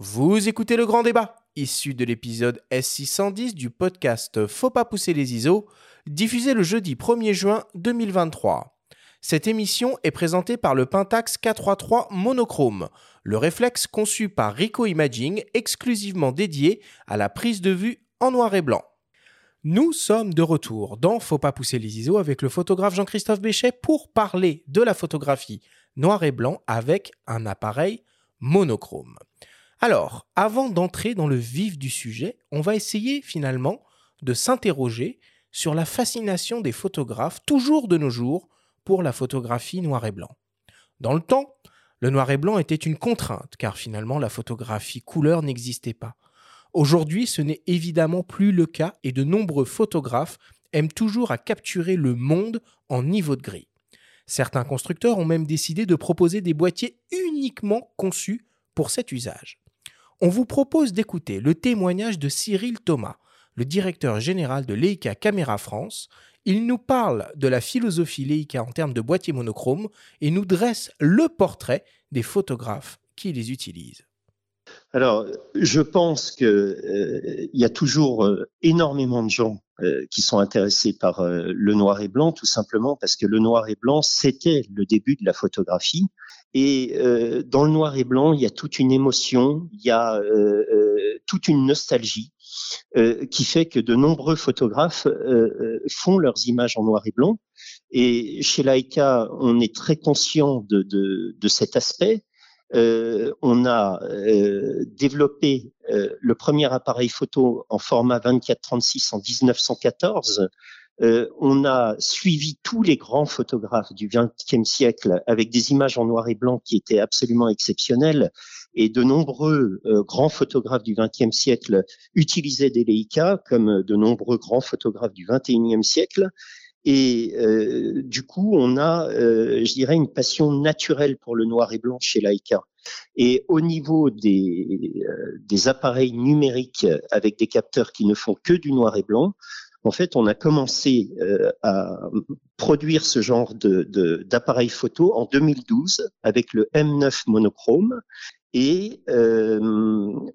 Vous écoutez le grand débat, issu de l'épisode S610 du podcast Faut pas pousser les ISO, diffusé le jeudi 1er juin 2023. Cette émission est présentée par le Pentax K33 monochrome, le réflexe conçu par Rico Imaging exclusivement dédié à la prise de vue en noir et blanc. Nous sommes de retour dans Faut pas pousser les ISO avec le photographe Jean-Christophe Béchet pour parler de la photographie noir et blanc avec un appareil monochrome. Alors, avant d'entrer dans le vif du sujet, on va essayer finalement de s'interroger sur la fascination des photographes, toujours de nos jours, pour la photographie noir et blanc. Dans le temps, le noir et blanc était une contrainte, car finalement la photographie couleur n'existait pas. Aujourd'hui, ce n'est évidemment plus le cas et de nombreux photographes aiment toujours à capturer le monde en niveau de gris. Certains constructeurs ont même décidé de proposer des boîtiers uniquement conçus pour cet usage on vous propose d'écouter le témoignage de Cyril Thomas, le directeur général de Leica Caméra France. Il nous parle de la philosophie Leica en termes de boîtier monochrome et nous dresse le portrait des photographes qui les utilisent. Alors, je pense qu'il euh, y a toujours euh, énormément de gens euh, qui sont intéressés par le noir et blanc, tout simplement parce que le noir et blanc, c'était le début de la photographie. Et euh, dans le noir et blanc, il y a toute une émotion, il y a euh, euh, toute une nostalgie qui fait que de nombreux photographes font leurs images en noir et blanc. Et chez Leica, on est très conscient de cet aspect. On a développé le premier appareil photo en format 24-36 en 1914 euh, on a suivi tous les grands photographes du XXe siècle avec des images en noir et blanc qui étaient absolument exceptionnelles. Et de nombreux euh, grands photographes du XXe siècle utilisaient des Leica, comme de nombreux grands photographes du XXIe siècle. Et euh, du coup, on a, je dirais, une passion naturelle pour le noir et blanc chez Leica. Et au niveau des, des appareils numériques avec des capteurs qui ne font que du noir et blanc, en fait, on a commencé euh, à produire ce genre d'appareil de, photo en 2012 avec le M9 monochrome. Et euh,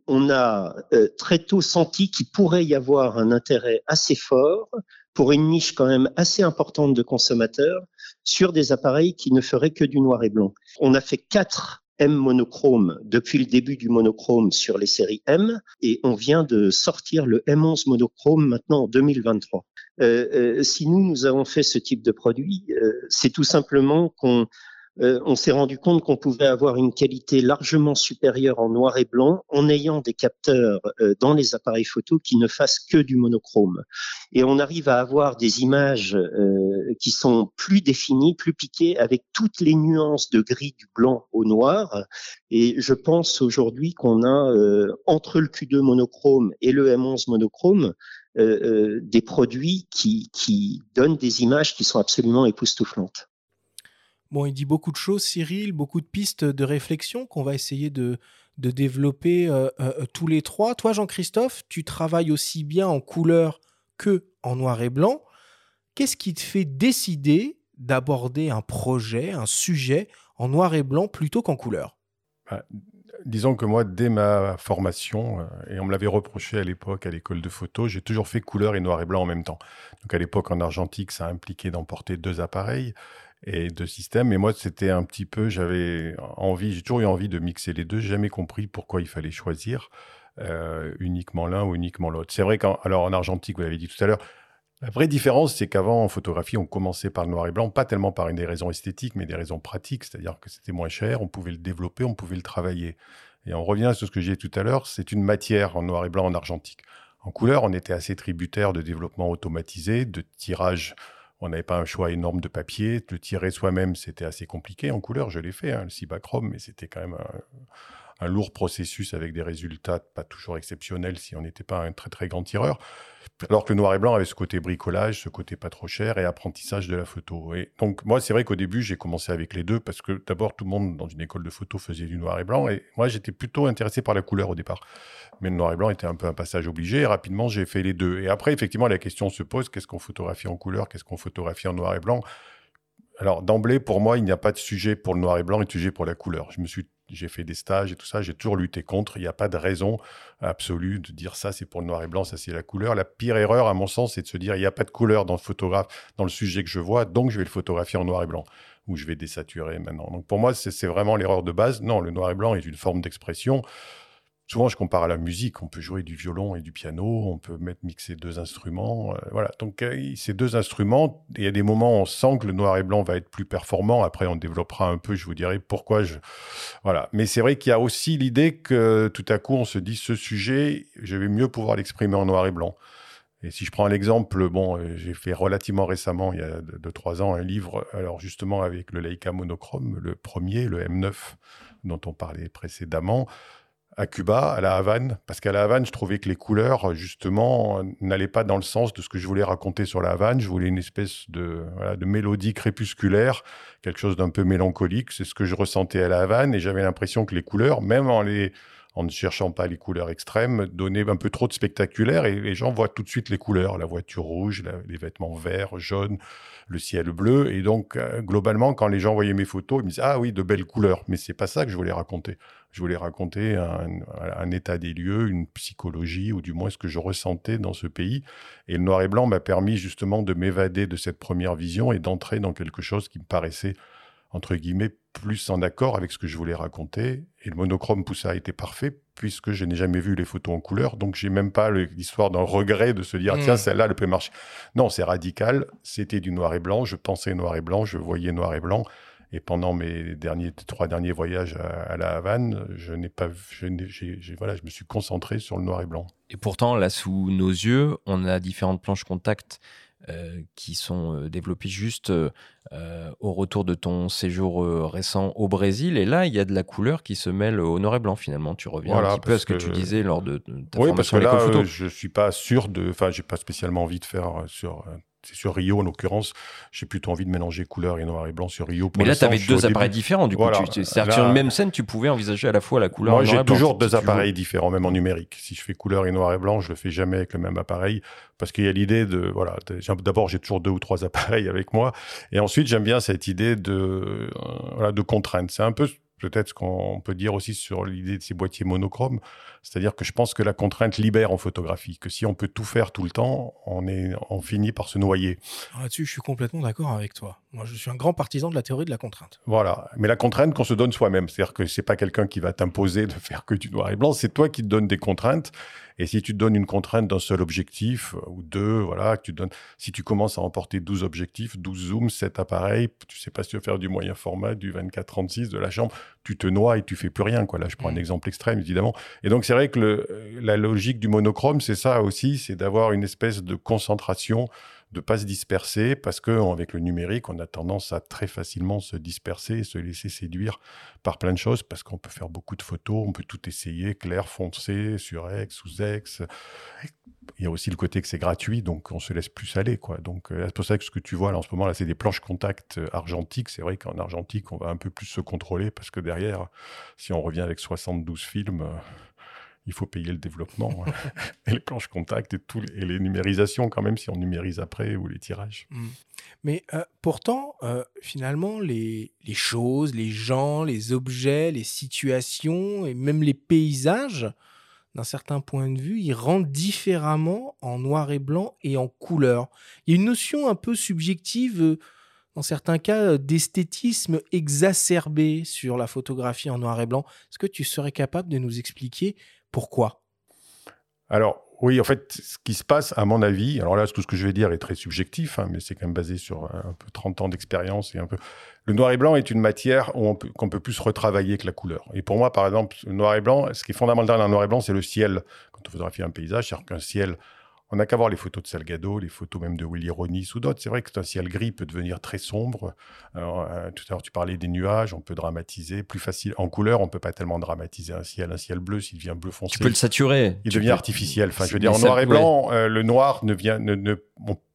on a euh, très tôt senti qu'il pourrait y avoir un intérêt assez fort pour une niche quand même assez importante de consommateurs sur des appareils qui ne feraient que du noir et blanc. On a fait quatre M monochrome depuis le début du monochrome sur les séries M et on vient de sortir le M11 monochrome maintenant en 2023. Euh, euh, si nous, nous avons fait ce type de produit, euh, c'est tout simplement qu'on euh, on s'est rendu compte qu'on pouvait avoir une qualité largement supérieure en noir et blanc en ayant des capteurs euh, dans les appareils photo qui ne fassent que du monochrome. Et on arrive à avoir des images euh, qui sont plus définies, plus piquées, avec toutes les nuances de gris du blanc au noir. Et je pense aujourd'hui qu'on a entre le Q2 monochrome et le M11 monochrome des produits qui, qui donnent des images qui sont absolument époustouflantes. Bon, il dit beaucoup de choses, Cyril, beaucoup de pistes de réflexion qu'on va essayer de, de développer euh, euh, euh, tous les trois. Toi, Jean-Christophe, tu travailles aussi bien en couleur que en noir et blanc. Qu'est-ce qui te fait décider d'aborder un projet, un sujet en noir et blanc plutôt qu'en couleur? Bah, Disons que moi, dès ma formation, et on me l'avait reproché à l'époque à l'école de photo, j'ai toujours fait couleur et noir et blanc en même temps. Donc à l'époque, en argentique, ça impliquait d'emporter deux appareils et de système. Et moi, c'était un petit peu, j'avais envie, j'ai toujours eu envie de mixer les deux. J'ai jamais compris pourquoi il fallait choisir euh, uniquement l'un ou uniquement l'autre. C'est vrai qu'en alors en argentique, vous l'avez dit tout à l'heure, la vraie différence, c'est qu'avant, en photographie, on commençait par le noir et blanc, pas tellement par des raisons esthétiques, mais des raisons pratiques, c'est-à-dire que c'était moins cher, on pouvait le développer, on pouvait le travailler. Et on revient sur ce que j'ai dit tout à l'heure, c'est une matière en noir et blanc, en argentique. En couleur, on était assez tributaire de développement automatisé, de tirage on n'avait pas un choix énorme de papier. Le tirer soi-même, c'était assez compliqué. En couleur, je l'ai fait, hein, le Cibachrome, mais c'était quand même un, lourd processus avec des résultats pas toujours exceptionnels si on n'était pas un très très grand tireur. Alors que le noir et blanc avait ce côté bricolage, ce côté pas trop cher et apprentissage de la photo. Et donc moi, c'est vrai qu'au début, j'ai commencé avec les deux parce que d'abord, tout le monde dans une école de photo faisait du noir et blanc et moi, j'étais plutôt intéressé par la couleur au départ. Mais le noir et blanc était un peu un passage obligé et rapidement, j'ai fait les deux. Et après, effectivement, la question se pose, qu'est-ce qu'on photographie en couleur, qu'est-ce qu'on photographie en noir et blanc? Alors d'emblée, pour moi, il n'y a pas de sujet pour le noir et blanc et de sujet pour la couleur. Je me suis j'ai fait des stages et tout ça, j'ai toujours lutté contre. Il n'y a pas de raison absolue de dire ça, c'est pour le noir et blanc, ça c'est la couleur. La pire erreur, à mon sens, c'est de se dire il n'y a pas de couleur dans le photographe, dans le sujet que je vois, donc je vais le photographier en noir et blanc ou je vais désaturer maintenant. Donc pour moi, c'est vraiment l'erreur de base. Non, le noir et blanc est une forme d'expression. Souvent, je compare à la musique. On peut jouer du violon et du piano, on peut mettre mixer deux instruments. Euh, voilà. Donc, euh, ces deux instruments, il y a des moments où on sent que le noir et blanc va être plus performant. Après, on développera un peu. Je vous dirai pourquoi. Je... Voilà. Mais c'est vrai qu'il y a aussi l'idée que tout à coup, on se dit ce sujet, je vais mieux pouvoir l'exprimer en noir et blanc. Et si je prends l'exemple, bon, euh, j'ai fait relativement récemment, il y a deux, trois ans, un livre, alors justement avec le Leica monochrome, le premier, le M9, dont on parlait précédemment à Cuba, à la Havane, parce qu'à la Havane, je trouvais que les couleurs, justement, n'allaient pas dans le sens de ce que je voulais raconter sur la Havane. Je voulais une espèce de, de mélodie crépusculaire, quelque chose d'un peu mélancolique. C'est ce que je ressentais à la Havane, et j'avais l'impression que les couleurs, même en les en ne cherchant pas les couleurs extrêmes, donnaient un peu trop de spectaculaire, et les gens voient tout de suite les couleurs, la voiture rouge, les vêtements verts, jaunes, le ciel bleu, et donc euh, globalement, quand les gens voyaient mes photos, ils me disaient ah oui, de belles couleurs, mais c'est pas ça que je voulais raconter. Je voulais raconter un, état des lieux, une psychologie, ou du moins ce que je ressentais dans ce pays. Et le noir et blanc m'a permis justement de m'évader de cette première vision et d'entrer dans quelque chose qui me paraissait, entre guillemets, plus en accord avec ce que je voulais raconter. Et le monochrome Poussa a été parfait, puisque je n'ai jamais vu les photos en couleur. Donc, j'ai même pas l'histoire d'un regret de se dire, tiens, hmm. celle-là, elle peut marcher. Non, c'est radical. C'était du noir et blanc. Je pensais noir et blanc. Je voyais noir et blanc. Et pendant mes derniers, trois derniers voyages à, la Havane, je n'ai pas, je, voilà, je me suis concentré sur le noir et blanc. Et pourtant, là, sous nos yeux, on a différentes planches contact euh, qui sont euh, développées juste euh, au retour de ton séjour récent au Brésil. Et là, il y a de la couleur qui se mêle au noir et blanc finalement. Tu reviens un petit peu à ce que, tu disais lors de, ta oui, parce que là, je suis pas sûr de, enfin, j'ai pas spécialement envie de faire sur sur Rio en l'occurrence. J'ai plutôt envie de mélanger couleur et noir et blanc sur Rio. mais là, tu avais deux appareils différents. Du coup, c'est-à-dire sur une même scène, tu pouvais envisager à la fois la couleur. Moi, j'ai toujours deux appareils différents, même en numérique. Si je fais couleur et noir et blanc, je le fais jamais avec le même appareil parce qu'il y a l'idée de voilà. D'abord, j'ai toujours deux ou trois appareils avec moi, et ensuite, j'aime bien cette idée de euh, voilà, de contrainte. C'est un peu peut-être ce qu'on peut dire aussi sur l'idée de ces boîtiers monochromes. C'est-à-dire que je pense que la contrainte libère en photographie, que si on peut tout faire tout le temps, on, est, on finit par se noyer. Là-dessus, je suis complètement d'accord avec toi. Moi, je suis un grand partisan de la théorie de la contrainte. Voilà. Mais la contrainte qu'on se donne soi-même. C'est-à-dire que c'est pas quelqu'un qui va t'imposer de faire que du noir et blanc, c'est toi qui te donnes des contraintes. Et si tu te donnes une contrainte d'un seul objectif, euh, ou deux, voilà, que tu donnes, si tu commences à emporter 12 objectifs, 12 zooms, 7 appareils, tu sais pas si tu veux faire du moyen format, du 24-36, de la chambre, tu te noies et tu fais plus rien, quoi. Là, je prends un mmh. exemple extrême, évidemment. Et donc, c'est vrai que la logique du monochrome, c'est ça aussi, c'est d'avoir une espèce de concentration, de pas se disperser, parce que avec le numérique, on a tendance à très facilement se disperser se laisser séduire par plein de choses, parce qu'on peut faire beaucoup de photos, on peut tout essayer, clair, foncé, sur X, sous X. Il y a aussi le côté que c'est gratuit, donc on se laisse plus aller, quoi. Donc euh, c'est pour ça que ce que tu vois là en ce moment là, c'est des planches contact euh, argentiques. C'est vrai qu'en argentique, on va un peu plus se contrôler parce que derrière, si on revient avec 72 films, euh, il faut payer le développement hein. et les planches contact et, tout, et les numérisations quand même si on numérise après ou les tirages. Mmh. Mais euh, pourtant, euh, finalement, les, choses, les gens, les objets, les situations et même les paysages, d'un certain point de vue, ils rendent différemment en noir et blanc et en couleur. Il y a une notion un peu subjective, euh, dans certains cas, d'esthétisme exacerbé sur la photographie en noir et blanc. Est-ce que tu serais capable de nous expliquer pourquoi? Alors, oui, en fait, ce qui se passe, à mon avis, alors là, tout ce que je vais dire est très subjectif, hein, mais c'est quand même basé sur un peu 30 ans d'expérience et un peu. Le noir et blanc est une matière qu'on peut, peut plus retravailler que la couleur. Et pour moi, par exemple, le noir et blanc, ce qui est fondamental dans le noir et blanc, c'est le ciel. Quand on photographie un paysage, c'est-à-dire qu'un ciel on n'a qu'à voir les photos de Salgado, les photos même de Willy Ronis ou d'autres. C'est vrai que un ciel gris peut devenir très sombre. Euh, tout à l'heure, tu parlais des nuages, on peut dramatiser. Plus facile. En couleur, on peut pas tellement dramatiser un ciel. Un ciel bleu, s'il devient bleu foncé. Tu peux le saturer. Il devient artificiel. Enfin, je veux dire, en noir et blanc, euh, le noir ne vient. Ne,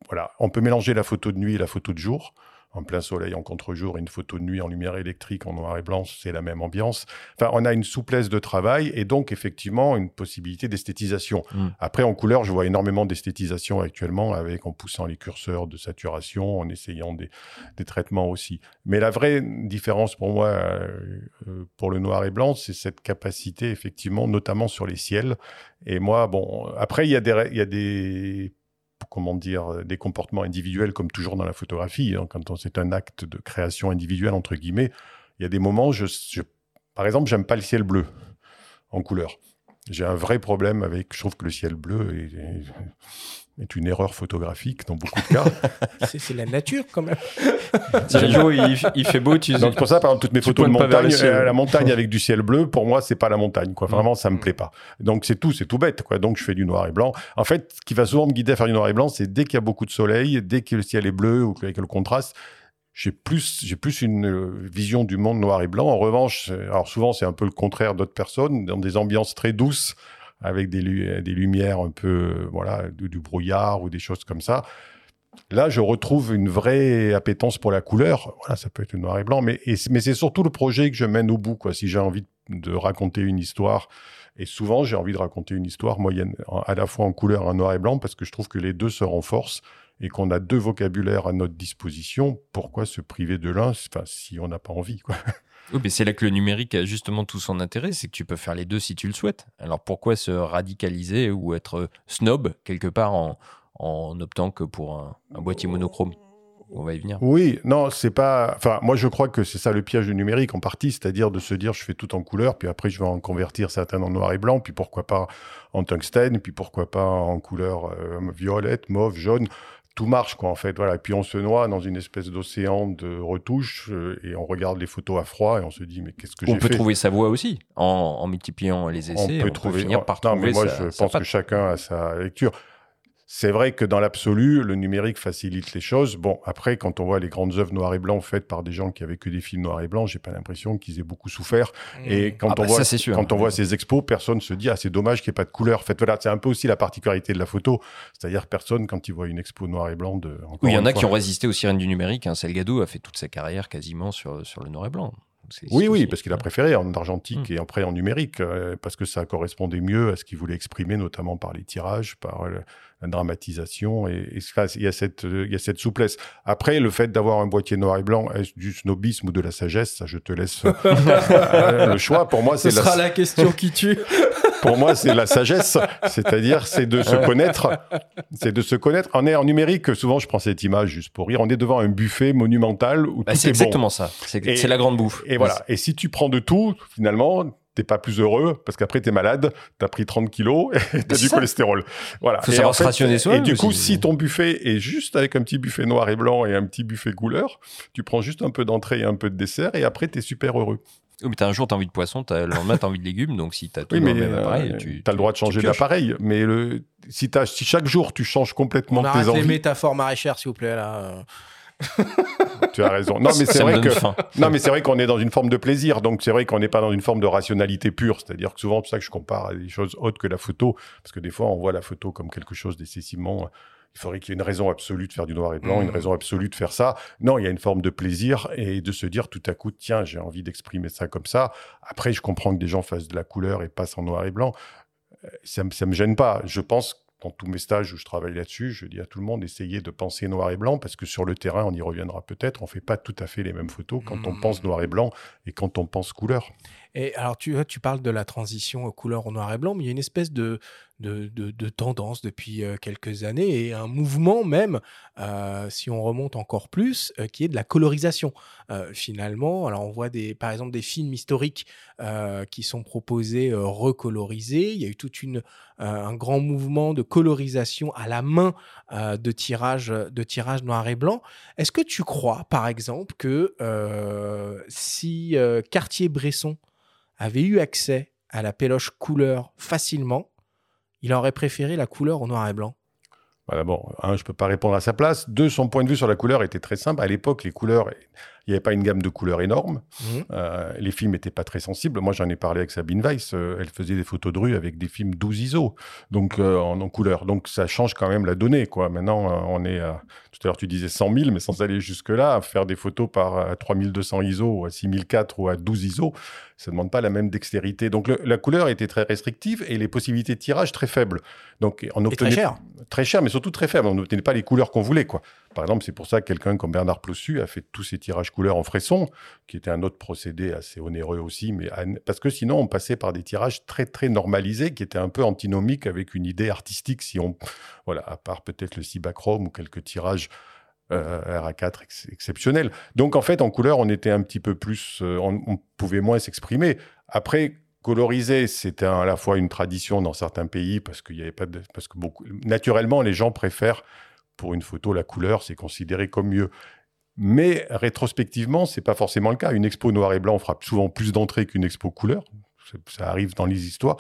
voilà, on peut mélanger la photo de nuit et la photo de jour. En plein soleil, en contre-jour, une photo de nuit en lumière électrique, en noir et blanc, c'est la même ambiance. Enfin, on a une souplesse de travail et donc effectivement une possibilité d'esthétisation. Mm. Après, en couleur, je vois énormément d'esthétisation actuellement, avec en poussant les curseurs de saturation, en essayant des, des traitements aussi. Mais la vraie différence pour moi, euh, euh, pour le noir et blanc, c'est cette capacité, effectivement, notamment sur les ciels. Et moi, bon, après, il y a des, il y a des comment dire, des comportements individuels comme toujours dans la photographie. hein. quand c'est un acte de création individuelle, entre guillemets, il y a des moments, je- par exemple, j'aime pas le ciel bleu en couleur. J'ai un vrai problème avec, je trouve que le ciel bleu est, une erreur photographique dans beaucoup de cas. C'est la nature quand même. Si le jour il, il fait beau, tu Donc c'est pour ça, par exemple, toutes mes Tu photos de montagne, euh, la montagne avec du ciel bleu, pour moi, c'est pas la montagne. Quoi. Mm. Vraiment, ça me plaît pas. Donc c'est tout, c'est tout bête. Quoi. Donc je fais du noir et blanc. En fait, ce qui va souvent me guider à faire du noir et blanc, c'est dès qu'il y a beaucoup de soleil, dès que le ciel est bleu ou qu'il y a le contraste, j'ai plus, j'ai plus une euh, vision du monde noir et blanc. En revanche, alors souvent c'est un peu le contraire d'autres personnes, dans des ambiances très douces, avec des, des lumières un peu, euh, voilà, du, brouillard ou des choses comme ça. Là, je retrouve une vraie appétence pour la couleur. Voilà, ça peut être noir et blanc, mais, mais c'est surtout le projet que je mène au bout. Quoi. Si j'ai envie de raconter une histoire, et souvent j'ai envie de raconter une histoire moyenne, en- à la fois en couleur et en noir et blanc, parce que je trouve que les deux se renforcent et qu'on a deux vocabulaires à notre disposition. Pourquoi se priver de l'un enfin, si on n'a pas envie quoi. Oui, mais c'est là que le numérique a justement tout son intérêt, c'est que tu peux faire les deux si tu le souhaites. Alors pourquoi se radicaliser ou être snob quelque part en, en optant que pour un, un boîtier monochrome? On va y venir. Oui, non, c'est pas. Enfin, moi, je crois que c'est ça le piège du numérique en partie, c'est-à-dire de se dire je fais tout en couleur, puis après je vais en convertir certains en noir et blanc, puis pourquoi pas en tungstène, puis pourquoi pas en couleur euh, violette, mauve, jaune. Tout marche, quoi, en fait. Voilà. Et puis on se noie dans une espèce d'océan de retouches euh, et on regarde les photos à froid et on se dit mais qu'est-ce que j'ai On peut trouver sa voix aussi en, en multipliant les essais. on peut trouver. finir par non, trouver mais moi, sa- je pense que chacun a sa lecture. C'est vrai que dans l'absolu, le numérique facilite les choses. Bon, après, quand on voit les grandes œuvres noir et blanc faites par des gens qui avaient que des films noir et blanc, j'ai pas l'impression qu'ils aient beaucoup souffert. Et quand Ah on bah, voit, ça, c'est sûr. quand on voit ces expos, personne se dit ah c'est dommage qu'il n'y ait pas de couleur. En fait, voilà, c'est un peu aussi la particularité de la photo, c'est-à-dire personne quand il voit une expo noir et blanc de. Oui, il y en a fois. qui ont résisté aux sirènes du numérique. Hein. Salgado a fait toute sa carrière quasiment sur, sur le noir et blanc. Oui, oui, parce qu'il a préféré en argentique Mm. et après en numérique, euh, parce que ça correspondait mieux à ce qu'il voulait exprimer, notamment par les tirages, par euh, la dramatisation. Et, et ça, il, y a cette, euh, il y a cette souplesse. Après, le fait d'avoir un boîtier noir et blanc, est-ce du snobisme ou de la sagesse? Ça, je te laisse euh, le choix. Pour moi, Ce c'est la, sera la question qui tue. Pour moi, c'est la sagesse. C'est-à-dire, c'est de se connaître. C'est de se connaître. On est en numérique. Souvent, je prends cette image juste pour rire. On est devant un buffet monumental où Bah, tout c'est est bon. exactement ça. C'est la grande bouffe. Et voilà. Et si tu prends de tout, finalement, t'es pas plus heureux parce qu'après t'es malade, t'as pris 30 kilos et t'as du ça. cholestérol. Voilà. Faut et savoir en se rationner soi-même Et du coup, si ton buffet est juste avec un petit buffet noir et blanc et un petit buffet couleur, tu prends juste un peu d'entrée et un peu de dessert et après t'es super heureux. Oui, mais t'as un jour, t'as envie de poisson, t'as, le lendemain, t'as envie de légumes. Donc si t'as tout Oui, mais le même appareil, euh, tu t'as le droit de changer d'appareil. Mais le, si, t'as- si chaque jour tu changes complètement On tes arrête les métaphores maraîchères, s'il vous plaît, là. tu as raison. Non, mais c'est vrai que. Non, mais c'est vrai qu'on est dans une forme de plaisir, donc c'est vrai qu'on n'est pas dans une forme de rationalité pure. C'est-à-dire que souvent, c'est pour ça que je compare à des choses autres que la photo, parce que des fois, on voit la photo comme quelque chose d'excessivement. Il faudrait qu'il y ait une raison absolue de faire du noir et blanc, une raison absolue de faire ça. Non, il y a une forme de plaisir et de se dire tout à coup, tiens, j'ai envie d'exprimer ça comme ça. Après, je comprends que des gens fassent de la couleur et passent en noir et blanc. Euh, Ça ne me gêne pas. Je pense dans tous mes stages où je travaille là-dessus, je dis à tout le monde, essayez de penser noir et blanc, parce que sur le terrain, on y reviendra peut-être, on fait pas tout à fait les mêmes photos quand on Mhm. pense noir et blanc et quand on pense couleur. Alors, tu, parles de la transition aux couleurs au noir et blanc, mais il y a une espèce de, tendance depuis euh, quelques années et un mouvement même, euh, si on remonte encore plus, euh, qui est de la colorisation. Finalement, alors on voit par exemple des films historiques qui sont proposés recolorisés. Il y a eu euh, un grand mouvement de colorisation à la main de tirage de tirage noir et blanc. Est-ce que tu crois, par exemple, que si Cartier-Bresson avait eu accès à la péloche couleur facilement, il aurait préféré la couleur au noir et blanc. Voilà, bon, je peux pas répondre à sa place. Deux, son point de vue sur la couleur était très simple. À l'époque, les couleurs, il n'y avait pas une gamme de couleurs énorme. Mhm. Euh, les films n'étaient pas très sensibles. Moi, j'en ai parlé avec Sabine Weiss. euh, elle faisait des photos de rue avec des films 12 ISO, donc euh, en, en couleur. Donc ça change quand même la donnée. Quoi. Maintenant, on est à, tout à l'heure, tu disais 100 000, mais sans aller jusque-là, faire des photos par euh, 3200 ISO ou à 6004 ou à 12 ISO, ça ne demande pas la même dextérité. Donc le- la couleur était très restrictive et les possibilités de tirage très faibles. Donc on Et très obtenait cher. très cher, mais surtout très faible. On n'obtenait pas les couleurs qu'on voulait. Quoi. Par exemple, c'est pour ça que quelqu'un comme Bernard Plossu a fait tous ses tirages couleurs en fresson, qui était un autre procédé assez onéreux aussi, mais parce que sinon on passait par des tirages très très normalisés, qui étaient un peu antinomiques avec une idée artistique. Si on, voilà, à part peut-être le Cibachrome ou quelques tirages. euh, RA4 ex- exceptionnels. Donc en fait, en couleur, on était un petit peu plus, euh, on, pouvait moins s'exprimer. Après, coloriser, c'était à la fois une tradition dans certains pays parce qu'il y avait pas parce que beaucoup, naturellement, les gens préfèrent pour une photo la couleur, c'est considéré comme mieux. Mais rétrospectivement, c'est pas forcément le cas. Une expo noir et blanc frappe souvent plus d'entrées qu'une expo couleur. Ça arrive dans les histoires.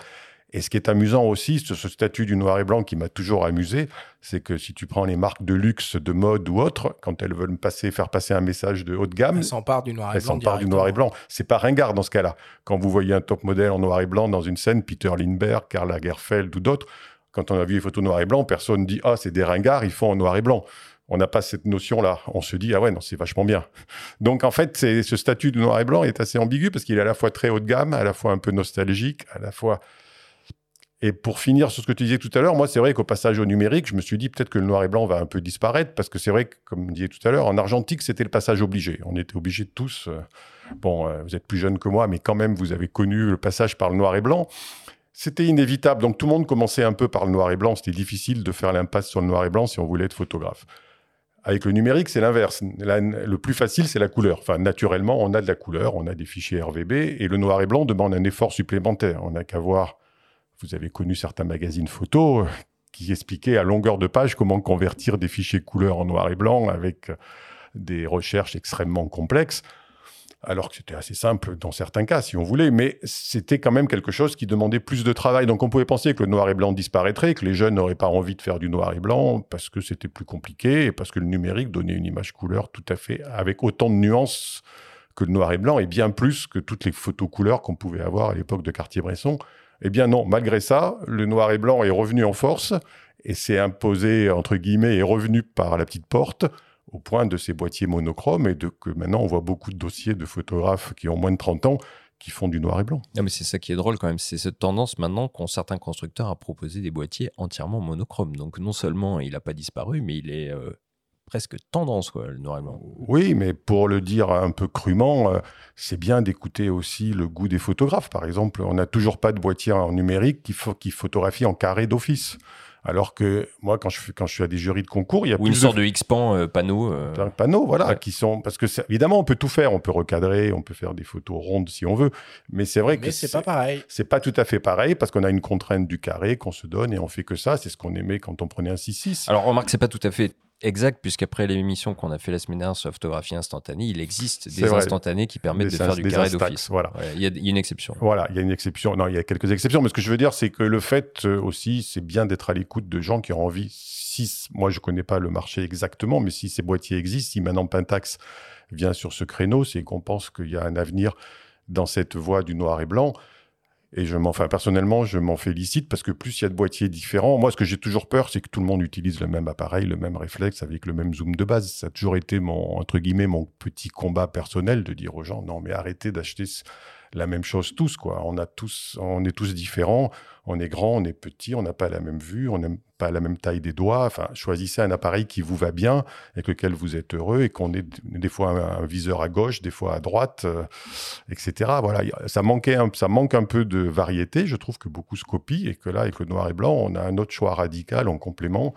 Et ce qui est amusant aussi, ce, ce statut du noir et blanc qui m'a toujours amusé, c'est que si tu prends les marques de luxe, de mode ou autres, quand elles veulent passer, faire passer un message de haut de gamme, Elle s'empare du noir et elle blanc. s'empare du noir et blanc. C'est pas ringard dans ce cas-là. Quand vous voyez un top modèle en noir et blanc dans une scène, Peter Lindbergh, Karl Lagerfeld ou d'autres, quand on a vu les photos noir et blanc, personne dit ah c'est des ringards, ils font en noir et blanc. On n'a pas cette notion-là. On se dit ah ouais non c'est vachement bien. Donc en fait ce statut de noir et blanc est assez ambigu parce qu'il est à la fois très haut de gamme, à la fois un peu nostalgique, à la fois et pour finir sur ce que tu disais tout à l'heure, moi, c'est vrai qu'au passage au numérique, je me suis dit peut-être que le noir et blanc va un peu disparaître, parce que c'est vrai que, comme on disait tout à l'heure, en argentique, c'était le passage obligé. On était obligés de tous. euh, bon, euh, vous êtes plus jeune que moi, mais quand même, vous avez connu le passage par le noir et blanc. C'était inévitable. Donc tout le monde commençait un peu par le noir et blanc. C'était difficile de faire l'impasse sur le noir et blanc si on voulait être photographe. Avec le numérique, c'est l'inverse. Le plus facile, c'est la couleur. Enfin, naturellement, on a de la couleur, on a des fichiers RVB, et le noir et blanc demande un effort supplémentaire. On n'a qu'à voir vous avez connu certains magazines photos euh, qui expliquaient à longueur de page comment convertir des fichiers couleur en noir et blanc avec euh, des recherches extrêmement complexes, alors que c'était assez simple dans certains cas, si on voulait, mais c'était quand même quelque chose qui demandait plus de travail. Donc on pouvait penser que le noir et blanc disparaîtrait, que les jeunes n'auraient pas envie de faire du noir et blanc parce que c'était plus compliqué et parce que le numérique donnait une image couleur tout à fait avec autant de nuances que le noir et blanc et bien plus que toutes les photos couleurs qu'on pouvait avoir à l'époque de Cartier-Bresson. Eh bien non, malgré ça, le noir et blanc est revenu en force et s'est imposé, entre guillemets, est revenu par la petite porte au point de ces boîtiers monochromes et de que maintenant on voit beaucoup de dossiers de photographes qui ont moins de 30 ans qui font du noir et blanc. Non, mais c'est ça qui est drôle quand même. C'est cette tendance maintenant qu'ont certains constructeurs à proposer des boîtiers entièrement monochromes. Donc non seulement il n'a pas disparu, mais il est euh, presque tendance, quoi, le noir et blanc. Oui, mais pour le dire un peu crûment, euh, c'est bien d'écouter aussi le goût des photographes. Par exemple, on n'a toujours pas de boîtier en numérique qui, qui photographie en carré d'office. Alors que moi, quand je, fais- quand je suis à des jurys de concours, il y a Ou une sorte de de X-Pan euh, panneau. euh, panneaux, voilà, Ouais. qui sont parce que c'est- évidemment on peut tout faire, on peut recadrer, on peut faire des photos rondes si on veut, mais c'est vrai que Mais c'est pas pareil. c'est pas tout à fait pareil parce qu'on a une contrainte du carré qu'on se donne et on fait que ça. C'est ce qu'on aimait quand on prenait un 6-6. Alors remarque, c'est pas tout à fait exact, puisqu'après l'émission qu'on a fait la semaine dernière sur photographie instantanée, il existe des vrai. instantanés qui permettent Des de faire du carré d'office. voilà. Ouais, Il y, a- il y a une exception. Voilà, il y a une exception. Non, il y a quelques exceptions, mais ce que je veux dire, c'est que le fait euh, aussi, c'est bien d'être à l'écoute de gens qui ont envie. Si, moi, je connais pas le marché exactement, mais si ces boîtiers existent, si maintenant Pentax vient sur ce créneau, c'est qu'on pense qu'il y a un avenir dans cette voie du noir et blanc. Et je m'en, enfin, personnellement, je m'en félicite parce que plus il y a de boîtiers différents, moi, ce que j'ai toujours peur, c'est que tout le monde utilise le même appareil, le même réflexe avec le même zoom de base. Ça a toujours été mon, entre guillemets, mon petit combat personnel de dire aux gens, non, mais arrêtez d'acheter la même chose tous, quoi. On a tous, on est tous différents. On est grand, on est petit, on n'a pas la même vue, on n'a pas la même taille des doigts. Enfin, choisissez un appareil qui vous va bien, avec lequel vous êtes heureux et qu'on ait des fois un, viseur à gauche, des fois à droite, euh, etc. Voilà, ça manquait, ça manque un peu de variété. Je trouve que beaucoup se copient et que là, avec le noir et blanc, on a un autre choix radical en complément.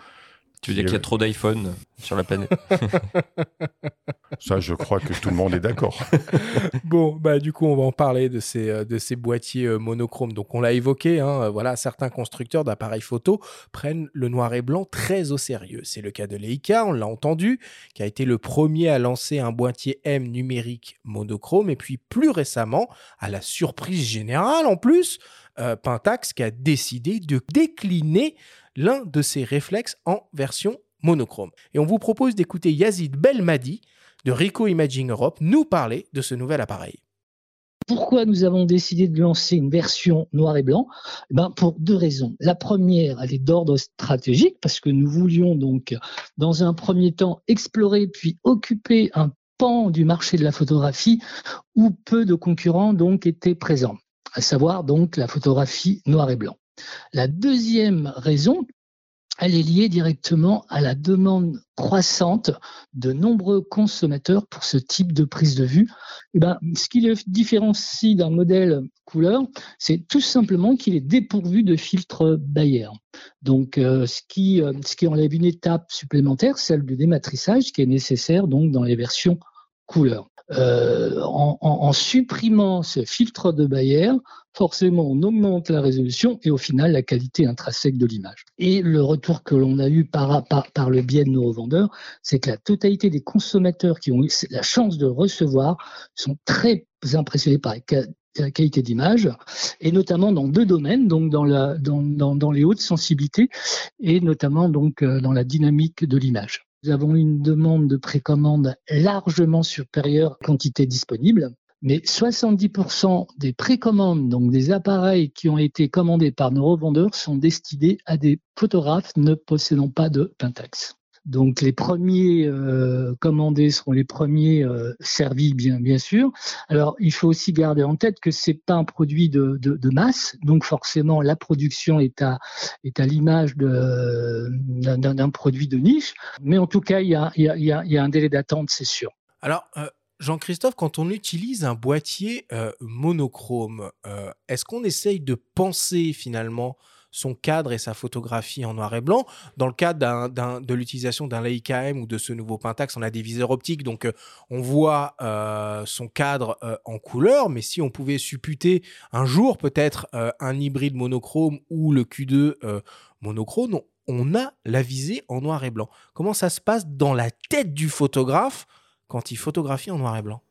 Tu veux dire qu'il y a trop d'iPhone sur la planète Ça, je crois que tout le monde est d'accord. Bon, bah du coup, on va en parler de ces, euh, de ces boîtiers euh, monochromes. Donc, on l'a évoqué, hein, euh, voilà, certains constructeurs d'appareils photo prennent le noir et blanc très au sérieux. C'est le cas de Leica, on l'a entendu, qui a été le premier à lancer un boîtier M numérique monochrome. Et puis, plus récemment, à la surprise générale en plus, euh, Pentax qui a décidé de décliner l'un de ses réflexes en version monochrome. Et on vous propose d'écouter Yazid Belmadi de Rico Imaging Europe, nous parler de ce nouvel appareil. Pourquoi nous avons décidé de lancer une version noir et blanc? Eh ben Pour deux raisons. La première, elle est d'ordre stratégique, parce que nous voulions donc, dans un premier temps, explorer puis occuper un pan du marché de la photographie où peu de concurrents donc étaient présents, à savoir donc la photographie noir et blanc. La deuxième raison, elle est liée directement à la demande croissante de nombreux consommateurs pour ce type de prise de vue. Eh ben, ce qui le différencie d'un modèle couleur, c'est tout simplement qu'il est dépourvu de filtre Bayer. Donc, euh, ce, qui, euh, ce qui enlève une étape supplémentaire, celle du dématrissage, qui est nécessaire donc dans les versions couleur. Euh, en, supprimant ce filtre de Bayer, forcément on augmente la résolution et au final la qualité intrinsèque de l'image. Et le retour que l'on a eu par, par, le biais de nos revendeurs, c'est que la totalité des consommateurs qui ont eu la chance de recevoir sont très impressionnés par la qualité d'image, et notamment dans deux domaines, donc dans, la, dans, dans, les hautes sensibilités et notamment donc euh, dans la dynamique de l'image. Nous avons une demande de précommande largement supérieure à la quantité disponible. Mais 70% des précommandes, donc des appareils qui ont été commandés par nos revendeurs, sont destinés à des photographes ne possédant pas de Pentax. Donc les premiers euh, commandés seront les premiers euh, servis, bien, sûr. Alors il faut aussi garder en tête que c'est pas un produit de, masse, donc forcément la production est à, est à l'image d'un produit de niche. Mais en tout cas, il y a, y a, y a un délai d'attente, c'est sûr. Alors, euh, Jean-Christophe, quand on utilise un boîtier monochrome, est-ce qu'on essaye de penser finalement son cadre et sa photographie en noir et blanc. Dans le cas de l'utilisation d'un Leica M ou de ce nouveau Pentax, on a des viseurs optiques, donc euh, on voit euh, son cadre euh, en couleur, mais si on pouvait supputer un jour peut-être un hybride monochrome ou le Q2 monochrome, on a la visée en noir et blanc. Comment ça se passe dans la tête du photographe quand il photographie en noir et blanc?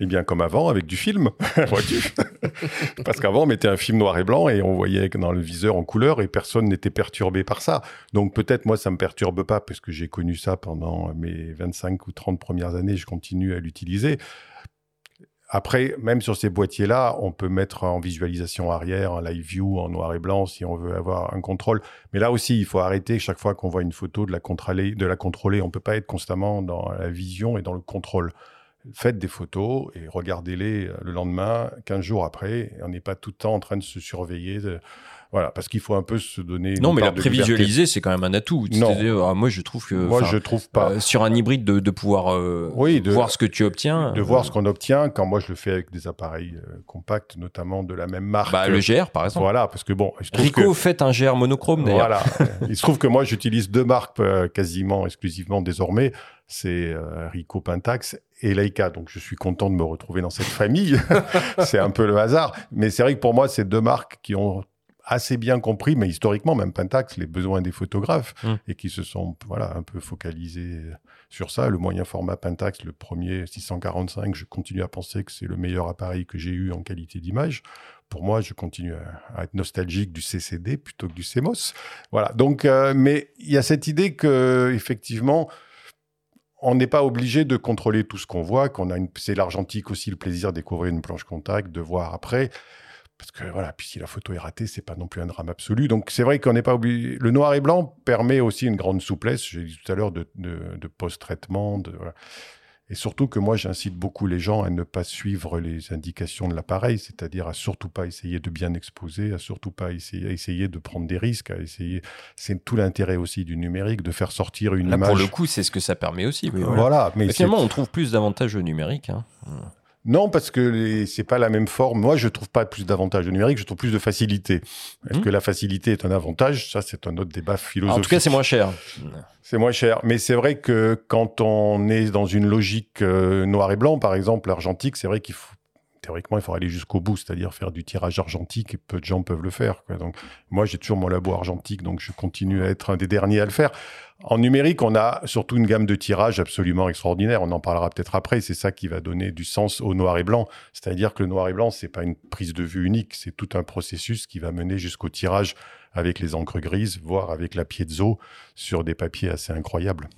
Eh bien, comme avant, avec du film, vois-tu Parce qu'avant, on mettait un film noir et blanc et on voyait dans le viseur en couleur et personne n'était perturbé par ça. Donc peut-être moi, ça me perturbe pas parce que j'ai connu ça pendant mes 25 ou 30 premières années, je continue à l'utiliser. Après, même sur ces boîtiers-là, on peut mettre en visualisation arrière, en live view, en noir et blanc, si on veut avoir un contrôle. Mais là aussi, il faut arrêter chaque fois qu'on voit une photo de la contrôler. De la contrôler. On peut pas être constamment dans la vision et dans le contrôle faites des photos et regardez-les euh, le lendemain, 15 jours après. On n'est pas tout le temps en train de se surveiller. Voilà, parce qu'il faut un peu se donner. Non, mais la prévisualiser, c'est quand même un atout. Non. Ah, moi, je trouve que. Moi, je trouve pas. Euh, sur un hybride, de, pouvoir euh, oui, de, voir ce que tu obtiens. De voir ce qu'on obtient. Quand moi, je le fais avec des appareils compacts, notamment de la même marque. Bah, le GR, par exemple. Voilà, parce que bon. Rico fait un GR monochrome, d'ailleurs. Voilà. il se trouve que moi, j'utilise deux marques quasiment exclusivement désormais. C'est Rico Pentax et Leica. Donc je suis content de me retrouver dans cette famille. c'est un peu le hasard. Mais c'est vrai que pour moi, c'est deux marques qui ont assez bien compris, mais historiquement, même Pentax, les besoins des photographes mmh. et qui se sont voilà, un peu focalisés sur ça. Le moyen format Pentax, le premier 645, je continue à penser que c'est le meilleur appareil que j'ai eu en qualité d'image. Pour moi, je continue à, être nostalgique du CCD plutôt que du CMOS. Voilà. Donc, euh, mais il y a cette idée que, effectivement, on n'est pas obligé de contrôler tout ce qu'on voit, qu'on a une, c'est l'argentique aussi le plaisir de découvrir une planche contact, de voir après. Parce que voilà, puis si la photo est ratée, c'est pas non plus un drame absolu. Donc c'est vrai qu'on n'est pas obligé. Le noir et blanc permet aussi une grande souplesse. J'ai dit tout à l'heure de, de post-traitement. De, voilà. Et surtout que moi, j'incite beaucoup les gens à ne pas suivre les indications de l'appareil, c'est-à-dire à surtout pas essayer de bien exposer, à surtout pas essayer, à essayer de prendre des risques, à essayer. C'est tout l'intérêt aussi du numérique de faire sortir une image. Pour le coup, c'est ce que ça permet aussi. voilà. mais finalement, on trouve plus d'avantages au numérique. Hein. Non, parce que c'est pas la même forme. Moi, je trouve pas plus d'avantages au numérique, je trouve plus de facilité. Est-ce mmh. que la facilité est un avantage? Ça, c'est un autre débat philosophique. En tout cas, c'est moins cher. C'est moins cher. Mais c'est vrai que quand on est dans une logique euh, noir et blanc, par exemple, argentique, c'est vrai qu'il faut théoriquement, il faut aller jusqu'au bout, c'est-à-dire faire du tirage argentique, et peu de gens peuvent le faire. Donc, moi, j'ai toujours mon labo argentique, donc je continue à être un des derniers à le faire. En numérique, on a surtout une gamme de tirages absolument extraordinaire. On en parlera peut-être après. C'est ça qui va donner du sens au noir et blanc. C'est-à-dire que le noir et blanc, c'est pas une prise de vue unique. C'est tout un processus qui va mener jusqu'au tirage avec les encres grises, voire avec la piezo sur des papiers assez incroyables.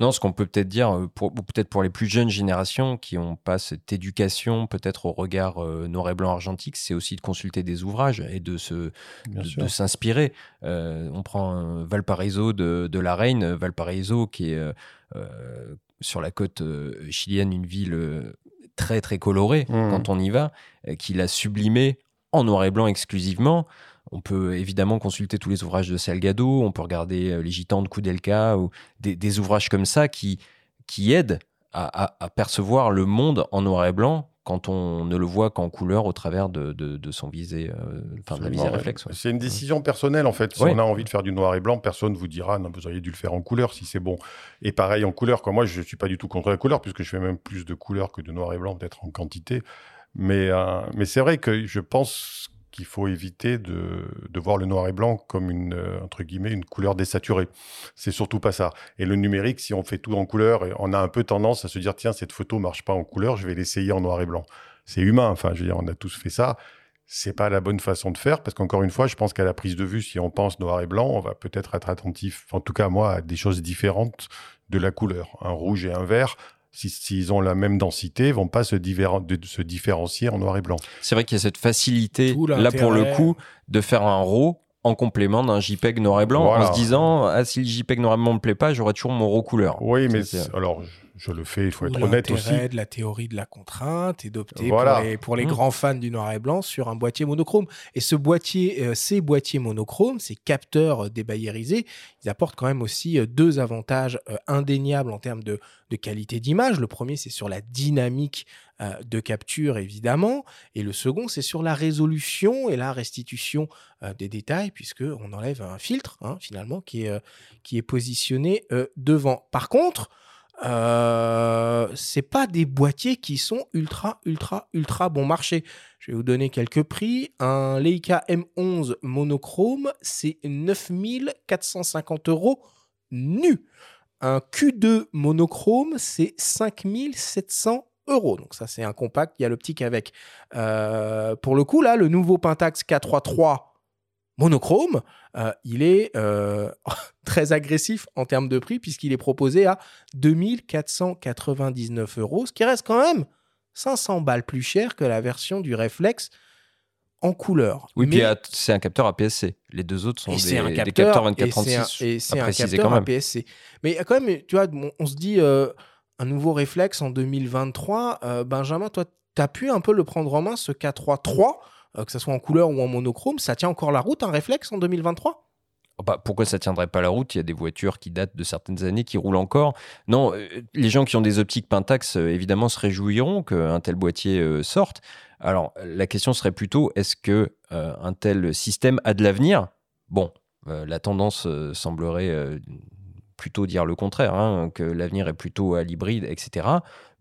Non, ce qu'on peut peut-être dire, euh, pour, peut-être pour les plus jeunes générations qui n'ont pas cette éducation, peut-être au regard euh, noir et blanc argentique, c'est aussi de consulter des ouvrages et de se, de, s'inspirer. Euh, on prend Valparaiso de, de, la Reine, Valparaiso qui est sur la côte chilienne, une ville très très colorée mmh. quand on y va, qu'il a sublimé en noir et blanc exclusivement. On peut évidemment consulter tous les ouvrages de Salgado, on peut regarder euh, Les Gitans de Koudelka ou des, ouvrages comme ça qui, qui aident à, percevoir le monde en noir et blanc quand on ne le voit qu'en couleur au travers de, son visée, euh, enfin de la visée réflexe. C'est une décision personnelle en fait. Si on a envie de faire du noir et blanc, personne ne vous dira non, vous auriez dû le faire en couleur si c'est bon. Et pareil en couleur, comme moi je ne suis pas du tout contre la couleur puisque je fais même plus de couleurs que de noir et blanc peut-être en quantité. Mais, euh, mais c'est vrai que je pense qu'il faut éviter de, voir le noir et blanc comme une, euh, entre guillemets, une couleur désaturée. C'est surtout pas ça. Et le numérique, si on fait tout en couleur, on a un peu tendance à se dire, tiens, cette photo marche pas en couleur, je vais l'essayer en noir et blanc. C'est humain. Enfin, je veux dire, on a tous fait ça. C'est pas la bonne façon de faire parce qu'encore une fois, je pense qu'à la prise de vue, si on pense noir et blanc, on va peut-être être attentif, en tout cas moi, à des choses différentes de la couleur. Un rouge et un vert, s'ils ont la même densité, vont pas se, se différencier en noir et blanc. C'est vrai qu'il y a cette facilité, là pour le coup, de faire un RAW en complément d'un JPEG noir et blanc, en se disant ah, si le JPEG noir et blanc me plaît pas, j'aurai toujours mon RAW couleur. Oui, mais alors je le fais, il faut être honnête aussi. de la théorie de la contrainte et d'opter pour les, mmh. grands fans du noir et blanc sur un boîtier monochrome. Et ce boîtier, euh, ces boîtiers monochromes, ces capteurs euh, débayerisés, ils apportent quand même aussi euh, deux avantages indéniables en termes de, qualité d'image. Le premier, c'est sur la dynamique de capture, évidemment. Et le second, c'est sur la résolution et la restitution des détails, puisqu'on enlève un filtre, hein, finalement, qui est, qui est positionné devant. Par contre, euh, c'est pas des boîtiers qui sont ultra, ultra, ultra bon marché. Je vais vous donner quelques prix. Un Leica M11 monochrome, c'est 9450 euros nu. Un Q2 monochrome, c'est 5700 euros. Donc ça, c'est un compact. Il y a l'optique avec. Euh, pour le coup, là, le nouveau Pentax K33 monochrome, euh, il est euh, très agressif en termes de prix puisqu'il est proposé à 2499 euros, ce qui reste quand même 500 balles plus cher que la version du réflexe en couleur. Oui, puis c'est un capteur APS-C. Les deux autres sont des, un capteurs 2436 et c'est un, capteur APS-C. Mais quand même, tu vois, on, se dit euh, un nouveau réflexe en 2023. Benjamin, toi, tu as pu un peu le prendre en main, ce K3 euh, que ce soit en couleur ou en monochrome, ça tient encore la route, un réflexe en 2023 bah, pourquoi ça tiendrait pas la route? Il y a des voitures qui datent de certaines années, qui roulent encore. Non, euh, les gens qui ont des optiques Pentax, euh, évidemment, se réjouiront qu'un tel boîtier sorte. Alors, la question serait plutôt, est-ce que un tel système a de l'avenir? Bon, la tendance semblerait plutôt dire le contraire, hein, que l'avenir est plutôt à l'hybride, etc.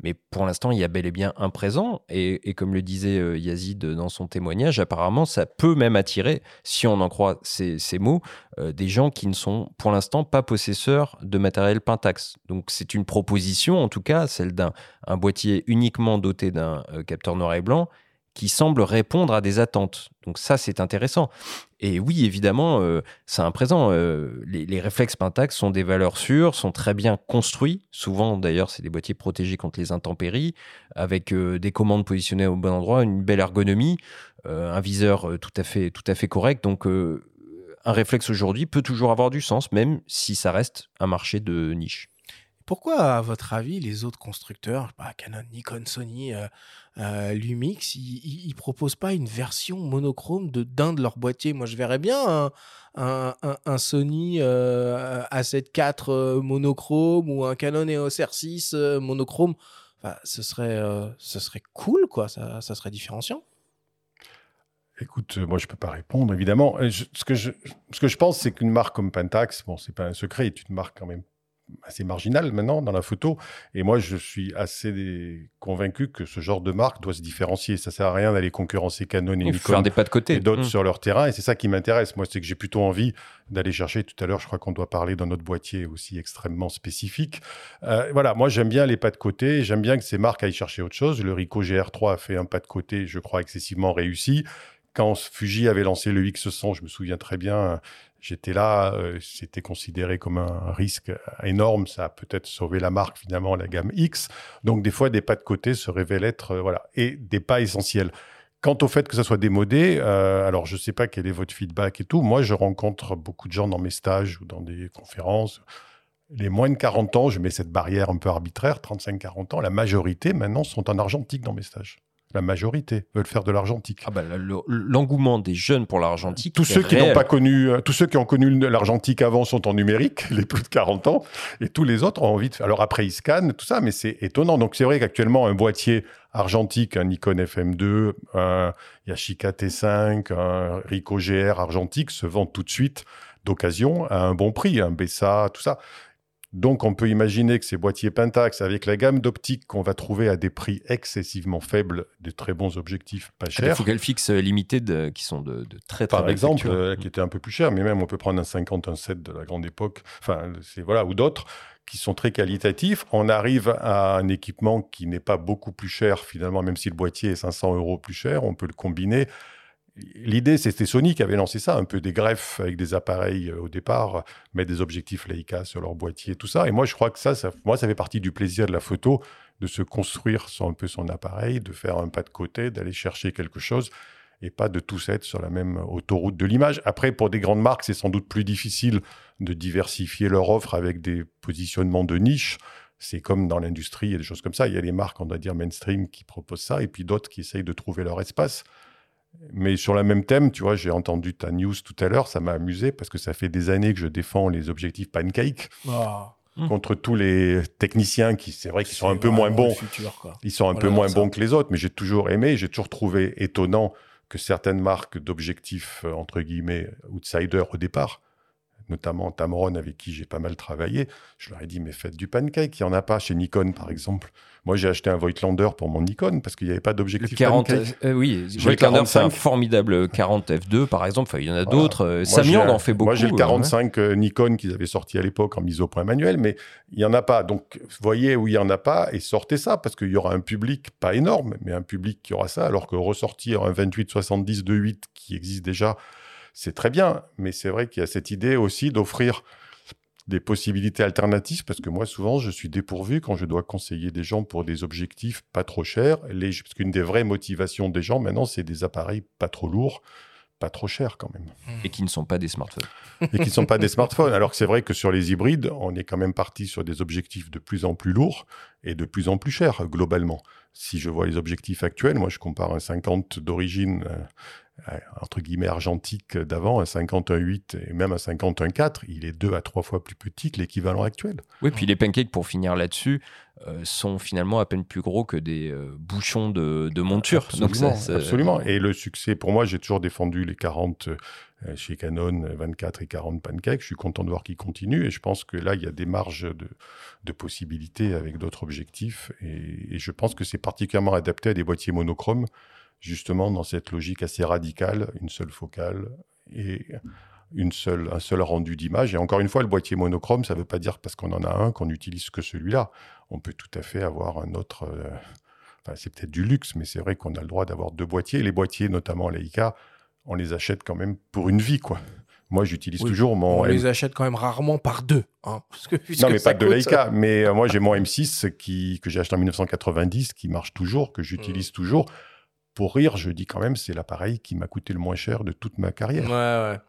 Mais pour l'instant, il y a bel et bien un présent. Et, comme le disait euh, Yazid dans son témoignage, apparemment, ça peut même attirer, si on en croit ces, mots, euh, des gens qui ne sont pour l'instant pas possesseurs de matériel Pentax. Donc c'est une proposition, en tout cas, celle d'un boîtier uniquement doté d'un euh, capteur noir et blanc qui semble répondre à des attentes. Donc ça, c'est intéressant. Et oui, évidemment, euh, c'est un présent. Euh, les, réflexes Pentax sont des valeurs sûres, sont très bien construits. Souvent, d'ailleurs, c'est des boîtiers protégés contre les intempéries, avec euh, des commandes positionnées au bon endroit, une belle ergonomie, un viseur tout à fait, tout à fait correct. Donc, un réflexe aujourd'hui peut toujours avoir du sens, même si ça reste un marché de niche. Pourquoi, à votre avis, les autres constructeurs, Canon, Nikon, Sony, euh, euh, Lumix, ils, ne proposent pas une version monochrome de d'un de leurs boîtiers? Moi, je verrais bien un, Sony euh, A7 IV monochrome ou un Canon EOS R6 monochrome. ce serait, ce serait cool, quoi. Ça, ça serait différenciant. Écoute, moi, je peux pas répondre, évidemment. ce, que je, ce que je pense, c'est qu'une marque comme Pentax, bon, c'est pas un secret, est une marque quand même assez marginal maintenant dans la photo. Et moi, je suis assez convaincu que ce genre de marque doit se différencier. Ça sert à rien d'aller concurrencer Canon et Nikon faire des pas de côté. et d'autres Mm. sur leur terrain. Et c'est ça qui m'intéresse. Moi, c'est que j'ai plutôt envie d'aller chercher. Tout à l'heure, je crois qu'on doit parler d'un autre boîtier aussi extrêmement spécifique. Euh, voilà, moi, j'aime bien les pas de côté. J'aime bien que ces marques aillent chercher autre chose. Le Ricoh GR3 a fait un pas de côté, je crois, excessivement réussi. Quand Fuji avait lancé le X100, je me souviens très bien, j'étais là, euh, c'était considéré comme un risque énorme. Ça a peut-être sauvé la marque, finalement, la gamme X. Donc, des fois, des pas de côté se révèlent être, euh, voilà, et des pas essentiels. Quant au fait que ça soit démodé, euh, alors je ne sais pas quel est votre feedback et tout. Moi, je rencontre beaucoup de gens dans mes stages ou dans des conférences. Les moins de 40 ans, je mets cette barrière un peu arbitraire, 35-40 ans, la majorité maintenant sont en argentique dans mes stages. La majorité veulent faire de l'argentique. Ah bah, le- l'engouement des jeunes pour l'argentique. Tous ceux qui n'ont pas connu, euh, tous ceux qui ont connu l'argentique avant sont en numérique, les plus de 40 ans, et tous les autres ont envie de faire. Alors après, ils scannent, tout ça, mais c'est étonnant. Donc c'est vrai qu'actuellement, un boîtier argentique, un Nikon FM2, un Yashica T5, un Ricoh GR argentique se vendent tout de suite d'occasion à un bon prix, un Bessa, tout ça. Donc, on peut imaginer que ces boîtiers Pentax, avec la gamme d'optiques qu'on va trouver à des prix excessivement faibles, de très bons objectifs pas Des chers, focales fixes euh, limited qui sont de, de très très par exemple, euh, qui était un peu plus cher, mais même on peut prendre un 50, un 7 de la grande époque, enfin, c'est voilà, ou d'autres qui sont très qualitatifs. On arrive à un équipement qui n'est pas beaucoup plus cher finalement, même si le boîtier est 500 euros plus cher, on peut le combiner. L'idée, c'était Sony qui avait lancé ça, un peu des greffes avec des appareils euh, au départ, mettre des objectifs Leica sur leur boîtier, tout ça. Et moi, je crois que ça, ça, moi, ça fait partie du plaisir de la photo, de se construire un peu son appareil, de faire un pas de côté, d'aller chercher quelque chose et pas de tous être sur la même autoroute de l'image. Après, pour des grandes marques, c'est sans doute plus difficile de diversifier leur offre avec des positionnements de niche. C'est comme dans l'industrie, il y a des choses comme ça. Il y a les marques, on doit dire mainstream, qui proposent ça, et puis d'autres qui essayent de trouver leur espace. Mais sur le même thème, tu vois, j'ai entendu ta news tout à l'heure, ça m'a amusé parce que ça fait des années que je défends les objectifs pancake Ah, Mm. contre tous les techniciens qui, c'est vrai, qui sont un peu moins bons. futur, quoi. Ils sont un peu moins ça. bons que les autres, mais j'ai toujours aimé, j'ai toujours trouvé étonnant que certaines marques d'objectifs, euh, entre guillemets, outsiders au départ, notamment Tamron avec qui j'ai pas mal travaillé, je leur ai dit, mais faites du pancake, il n'y en a pas chez Nikon, par exemple. Moi, j'ai acheté un Voigtlander pour mon Nikon parce qu'il n'y avait pas d'objectif 40, pancake. euh, oui, Voigtlander, c'est un 45. formidable 40 F2 par exemple. Enfin, il y en a Voilà. d'autres. Euh, Samyang en fait beaucoup. Moi, j'ai le euh, 45 euh, Nikon qu'ils avaient sorti à l'époque en mise au point manuel, mais il n'y en a pas. Donc, voyez où il n'y en a pas et sortez ça, parce qu'il y aura un public, pas énorme, mais un public qui aura ça, alors que ressortir un 28-70 de 8 qui existe déjà, c'est très bien. Mais c'est vrai qu'il y a cette idée aussi d'offrir des possibilités alternatives, parce que moi, souvent, je suis dépourvu quand je dois conseiller des gens pour des objectifs pas trop chers. Les, parce qu'une des vraies motivations des gens, maintenant, c'est des appareils pas trop lourds, pas trop chers quand même Et qui ne sont pas des smartphones. et qui ne sont pas des smartphones. Alors que c'est vrai que sur les hybrides, on est quand même parti sur des objectifs de plus en plus lourds et de plus en plus chers globalement. Si je vois les objectifs actuels, moi je compare un 50 d'origine euh, entre guillemets argentique d'avant, un 51.8 et même un 51.4, il est deux à trois fois plus petit que l'équivalent actuel. Oui, puis les pancakes, pour finir là-dessus, euh, sont finalement à peine plus gros que des euh, bouchons de, de monture. Donc Absolument, ça, ça- absolument. Et le succès, pour moi, j'ai toujours défendu les 40 euh, chez Canon, euh, 24 et 40 pancakes. Je suis content de voir qu'ils continuent et je pense que là, il y a des marges de, de possibilités avec d'autres objectifs. Et, et je pense que c'est particulièrement adapté à des boîtiers monochromes, justement dans cette logique assez radicale, une seule focale et une seule, un seul rendu d'image. Et encore une fois, le boîtier monochrome, ça ne veut pas dire parce qu'on en a un qu'on n'utilise que celui-là. On peut tout à fait avoir un autre. euh, Enfin, c'est peut-être du luxe, mais c'est vrai qu'on a le droit d'avoir deux boîtiers. Les boîtiers, notamment Leica, on les achète quand même pour une vie, quoi. Moi, j'utilise Oui, toujours mon. On M- les achète quand même rarement par deux. hein, parce que Non, mais pas de Leica. Mais euh, moi, j'ai mon M6 qui, que j'ai acheté en 1990, qui marche toujours, que j'utilise toujours. Pour rire, je dis quand même, c'est l'appareil qui m'a coûté le moins cher de toute ma carrière. Ouais, ouais.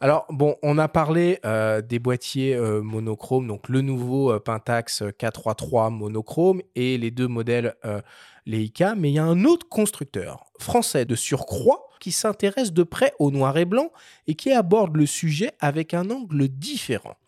Alors, bon, on a parlé euh, des boîtiers euh, monochromes, donc le nouveau euh, Pentax K33 monochrome et les deux modèles euh, Leica, mais il y a un autre constructeur français de surcroît qui s'intéresse de près au noir et blanc et qui aborde le sujet avec un angle différent.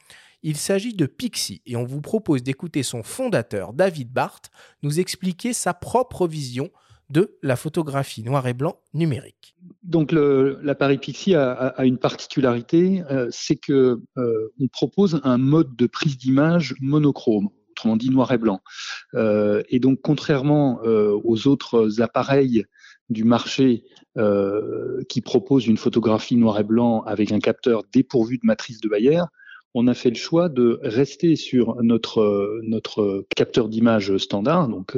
Il s'agit de Pixie et on vous propose d'écouter son fondateur, David Barth, nous expliquer sa propre vision de la photographie noir et blanc numérique. Donc l'appareil Pixie a, une particularité, euh, c'est que euh, on propose un mode de prise d'image monochrome, autrement dit noir et blanc. Euh, et donc contrairement aux autres appareils du marché qui proposent une photographie noir et blanc avec un capteur dépourvu de matrice de Bayer, on a fait le choix de rester sur notre, capteur d'image standard donc,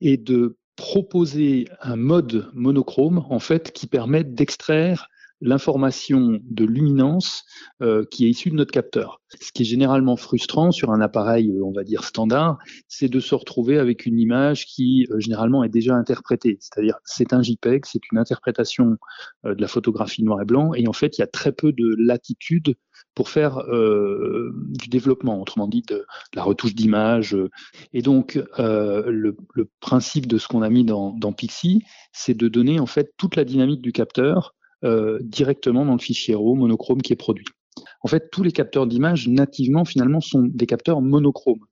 et de proposer un mode monochrome en fait qui permet d'extraire l'information de luminance euh, qui est issue de notre capteur. Ce qui est généralement frustrant sur un appareil, euh, on va dire standard, c'est de se retrouver avec une image qui euh, généralement est déjà interprétée. C'est-à-dire, c'est un JPEG, c'est une interprétation de la photographie noir et blanc, et en fait, il y a très peu de latitude pour faire euh, du développement, autrement dit de, la retouche d'image. Et donc, euh, le, principe de ce qu'on a mis dans, dans Pixie, c'est de donner en fait toute la dynamique du capteur euh, directement dans le fichier RAW monochrome qui est produit. En fait, tous les capteurs d'image nativement finalement sont des capteurs monochromes.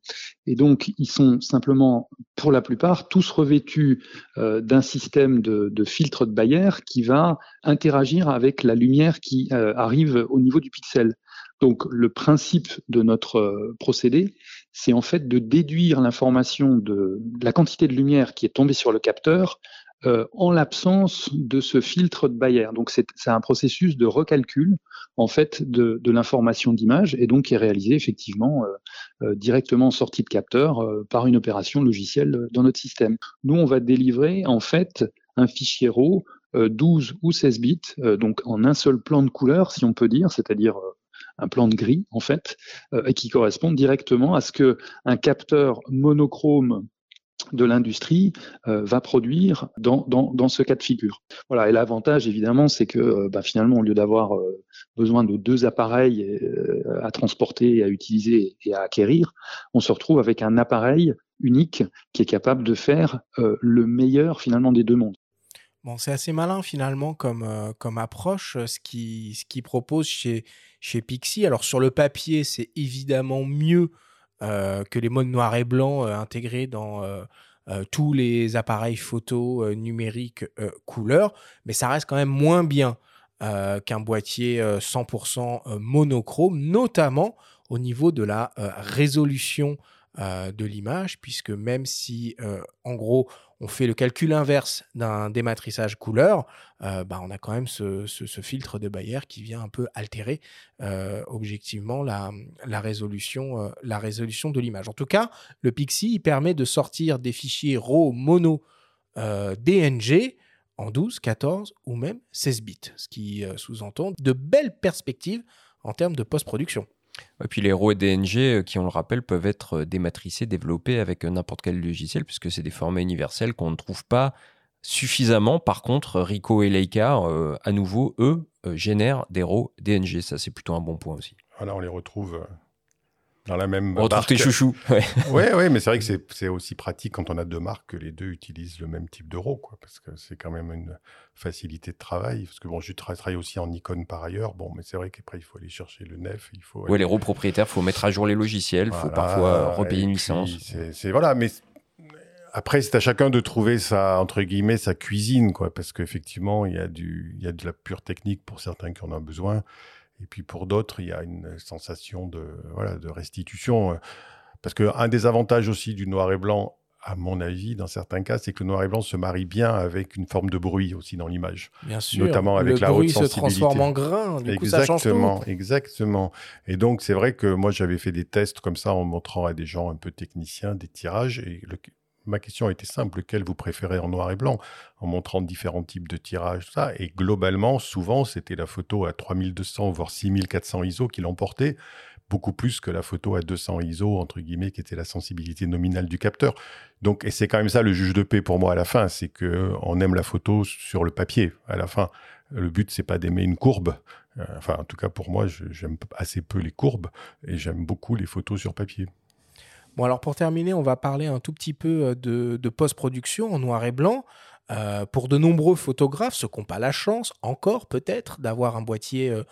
Et donc, ils sont simplement, pour la plupart, tous revêtus d'un système de, filtre de Bayer qui va interagir avec la lumière qui arrive au niveau du pixel. Donc le principe de notre euh, procédé, c'est en fait de déduire l'information de, la quantité de lumière qui est tombée sur le capteur euh, en l'absence de ce filtre de Bayer. Donc c'est un processus de recalcul en fait de, l'information d'image et donc qui est réalisé effectivement euh, directement en sortie de capteur par une opération logicielle dans notre système. Nous on va délivrer en fait un fichier RAW 12 ou 16 bits, donc en un seul plan de couleur si on peut dire, c'est-à-dire un plan de gris en fait, euh, et qui correspond directement à ce que un capteur monochrome de l'industrie euh, va produire dans, ce cas de figure. Et l'avantage évidemment, c'est que euh, bah, finalement, au lieu d'avoir besoin de deux appareils à transporter, à utiliser et à acquérir, on se retrouve avec un appareil unique qui est capable de faire le meilleur finalement des deux mondes. Bon, c'est assez malin finalement comme, approche, ce qui, ce qui propose chez, Pixie. Alors sur le papier, c'est évidemment mieux euh, que les modes noir et blanc euh, intégrés dans euh, tous les appareils photo numériques couleur, mais ça reste quand même moins bien qu'un boîtier 100% monochrome, notamment au niveau de la résolution de l'image, puisque même si en gros on fait le calcul inverse d'un dématrissage couleur, euh, bah, on a quand même ce, filtre de Bayer qui vient un peu altérer euh, objectivement la, résolution, euh, la résolution de l'image. En tout cas, le Pixie permet de sortir des fichiers RAW mono DNG en 12, 14 ou même 16 bits, ce qui sous-entend de belles perspectives en termes de post-production. Et puis les RAW et DNG, euh, qui on le rappelle, peuvent être euh, dématricés, développés avec euh, n'importe quel logiciel, puisque c'est des formats universels qu'on ne trouve pas suffisamment. Par contre, Rico et Leica, à nouveau, eux, génèrent des RAW DNG. Ça, c'est plutôt un bon point aussi. Voilà, on les retrouve dans la même On retrouve tes chouchous. Ouais, ouais, mais c'est vrai que c'est aussi pratique quand on a deux marques que les deux utilisent le même type d'euro, quoi, parce que c'est quand même une facilité de travail. Parce que bon, je travaille aussi en Nikon par ailleurs, bon, mais c'est vrai qu'après il faut aller chercher le nef, il faut. Ouais, les roues propriétaires, faut mettre à jour les logiciels, il faut parfois repayer une licence. C'est voilà, mais après, c'est à chacun de trouver sa, entre guillemets, sa cuisine, quoi, parce qu'effectivement, il y a du, il y a de la pure technique pour certains qui en ont besoin. Et puis pour d'autres, il y a une sensation de, voilà, de restitution. Euh, parce qu'un des avantages aussi du noir et blanc, à mon avis, dans certains cas, c'est que le noir et blanc se marie bien avec une forme de bruit aussi dans l'image. Bien sûr. Notamment avec le la bruit haute se transforme en grain. Du exactement, coup, ça exactement. Et donc, c'est vrai que moi, j'avais fait des tests comme ça en montrant à des gens un peu techniciens des tirages. Et le, ma question était simple, lequel vous préférez en noir et blanc, en montrant différents types de tirages, tout ça? Et globalement, souvent, c'était la photo à 3200, voire 6400 ISO qui l'emportait, beaucoup plus que la photo à 200 ISO, entre guillemets, qui était la sensibilité nominale du capteur. Donc, et c'est quand même ça le juge de paix pour moi à la fin, c'est que on aime la photo sur le papier. À la fin, le but, c'est pas d'aimer une courbe. Euh, enfin, en tout cas, pour moi, j'aime assez peu les courbes et j'aime beaucoup les photos sur papier. Bon, alors pour terminer, on va parler un tout petit peu euh, de, post-production en noir et blanc. Euh, pour de nombreux photographes, ceux qui n'ont pas la chance, encore peut-être, d'avoir un boîtier euh,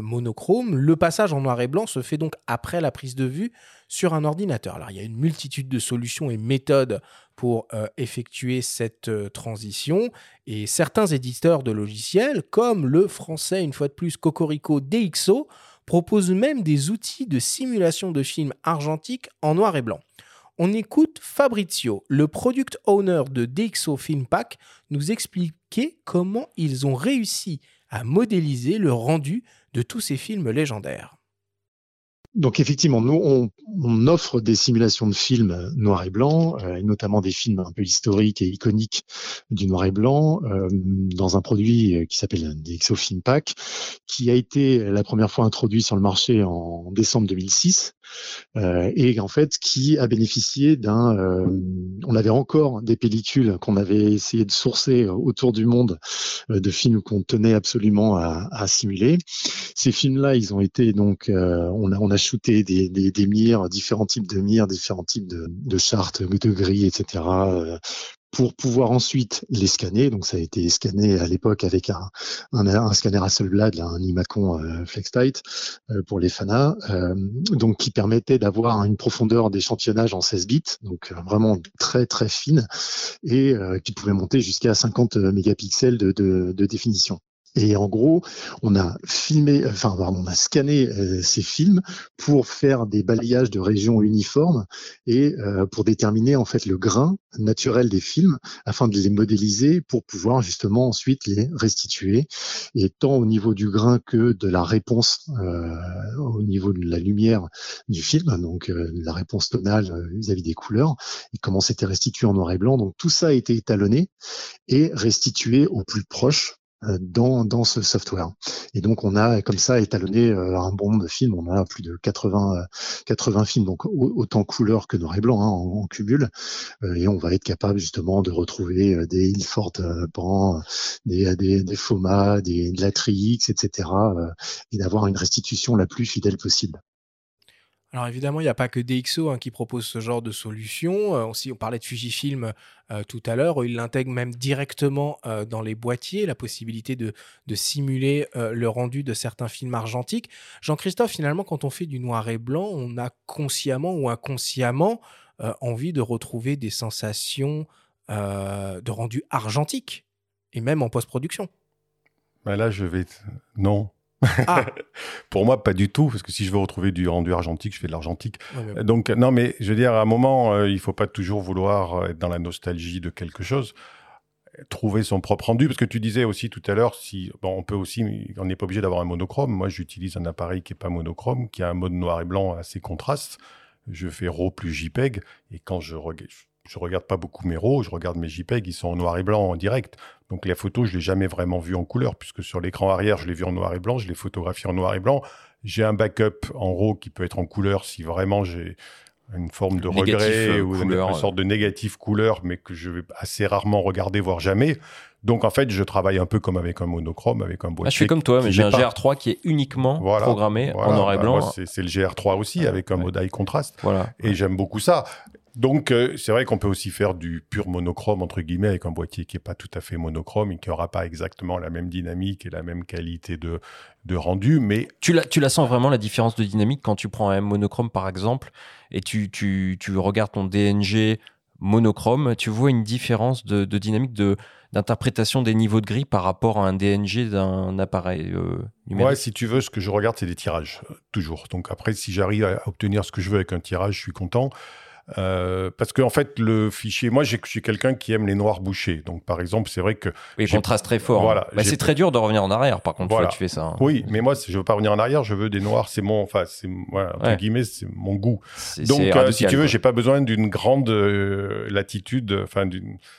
monochrome, le passage en noir et blanc se fait donc après la prise de vue sur un ordinateur. Alors il y a une multitude de solutions et méthodes pour effectuer cette transition, et certains éditeurs de logiciels, comme le français, une fois de plus, Cocorico DxO, proposent même des outils de simulation de films argentiques en noir et blanc. On écoute Fabrizio, le product owner de DxO Filmpack, nous expliquer comment ils ont réussi à modéliser le rendu de tous ces films légendaires. Donc effectivement, nous, on, offre des simulations de films noir et blanc, euh, et notamment des films un peu historiques et iconiques du noir et blanc, euh, dans un produit euh, qui s'appelle DxO Film Pack, qui a été la première fois introduit sur le marché en décembre 2006, et en fait qui a bénéficié d'un... on avait encore des pellicules qu'on avait essayé de sourcer autour du monde de films qu'on tenait absolument à, à simuler. Ces films-là, ils ont été donc... on a, on a shooter des, des, mires, différents types de mires, différents types de, chartes, de grilles, etc. Euh, pour pouvoir ensuite les scanner. Donc ça a été scanné à l'époque avec un, un, un, scanner Hasselblad, un Imacon euh, FlexTight euh, pour les FANA, euh, donc qui permettait d'avoir une profondeur d'échantillonnage en 16 bits, donc vraiment très très fine, et qui pouvait monter jusqu'à 50 mégapixels de définition. Et en gros, on a filmé, enfin, on a scanné euh, ces films pour faire des balayages de régions uniformes et euh, pour déterminer en fait le grain naturel des films afin de les modéliser pour pouvoir justement ensuite les restituer. Et tant au niveau du grain que de la réponse euh, au niveau de la lumière du film, donc la réponse tonale vis-à-vis des couleurs et comment c'était restitué en noir et blanc. Donc tout ça a été étalonné et restitué au plus proche euh, dans, dans ce software. Et donc on a comme ça étalonné euh, un bon nombre de films. On a plus de 80 80 euh, films, donc autant couleur que noir et blanc hein, en, cubule. et on va être capable justement de retrouver des Ilford des, des, des FOMA, des, de la Trix, etc. et d'avoir une restitution la plus fidèle possible. Alors évidemment, il n'y a pas que DxO hein, qui propose ce genre de solution. Euh, on parlait de Fujifilm euh, tout à l'heure. Ils l'intègrent même directement euh, dans les boîtiers, la possibilité de, simuler le rendu de certains films argentiques. Jean-Christophe, finalement, quand on fait du noir et blanc, on a consciemment ou inconsciemment envie de retrouver des sensations de rendu argentique, et même en post-production. Ben là, je vais... Non, ah. Pour moi, pas du tout, parce que si je veux retrouver du rendu argentique, je fais de l'argentique. Donc, non, mais je veux dire, à un moment, euh, il faut pas toujours vouloir euh, être dans la nostalgie de quelque chose. Trouver son propre rendu, parce que tu disais aussi tout à l'heure, si bon, on peut aussi, on n'est pas obligé d'avoir un monochrome. Moi, j'utilise un appareil qui est pas monochrome, qui a un mode noir et blanc assez contraste. Je fais RAW plus JPEG, et quand je regarde, je regarde pas beaucoup mes RAW, je regarde mes JPEG, ils sont en noir et blanc en direct. Donc la photo, je l'ai jamais vraiment vue en couleur, puisque sur l'écran arrière, je l'ai vue en noir et blanc, je l'ai photographié en noir et blanc. J'ai un backup en RAW qui peut être en couleur si vraiment j'ai une forme de regret euh, ou une, sorte de négatif couleur, mais que je vais assez rarement regarder, voire jamais. Donc en fait, je travaille un peu comme avec un monochrome, avec un boîtier. Ah, je suis comme toi, mais j'ai un GR3 qui est uniquement programmé en noir et bah, blanc. c'est le GR3 aussi, avec un mode high contrast. Voilà. Et j'aime beaucoup ça. Donc, euh, c'est vrai qu'on peut aussi faire du pur monochrome, entre guillemets, avec un boîtier qui n'est pas tout à fait monochrome et qui n'aura pas exactement la même dynamique et la même qualité de, de rendu, mais... Tu la, tu la sens vraiment, la différence de dynamique, quand tu prends un monochrome, par exemple, et tu, tu, tu regardes ton DNG monochrome, tu vois une différence de, de dynamique de d'interprétation des niveaux de gris par rapport à un DNG d'un appareil euh, numérique Ouais, si tu veux, ce que je regarde, c'est des tirages, euh, toujours. Donc après, si j'arrive à obtenir ce que je veux avec un tirage, je suis content. Euh, parce qu'en en fait, le fichier, moi, j'ai quelqu'un qui aime les noirs bouchés. Donc, par exemple, c'est vrai que. Oui, contraste très fort. Hein. Voilà. Bah, c'est très dur de revenir en arrière, par contre, voilà. tu fais ça. Hein. Oui, mais moi, je veux pas revenir en arrière, je veux des noirs. C'est mon, enfin, c'est, voilà, entre guillemets, c'est mon goût. Donc, euh, si tu veux, j'ai pas besoin d'une grande euh, latitude, enfin,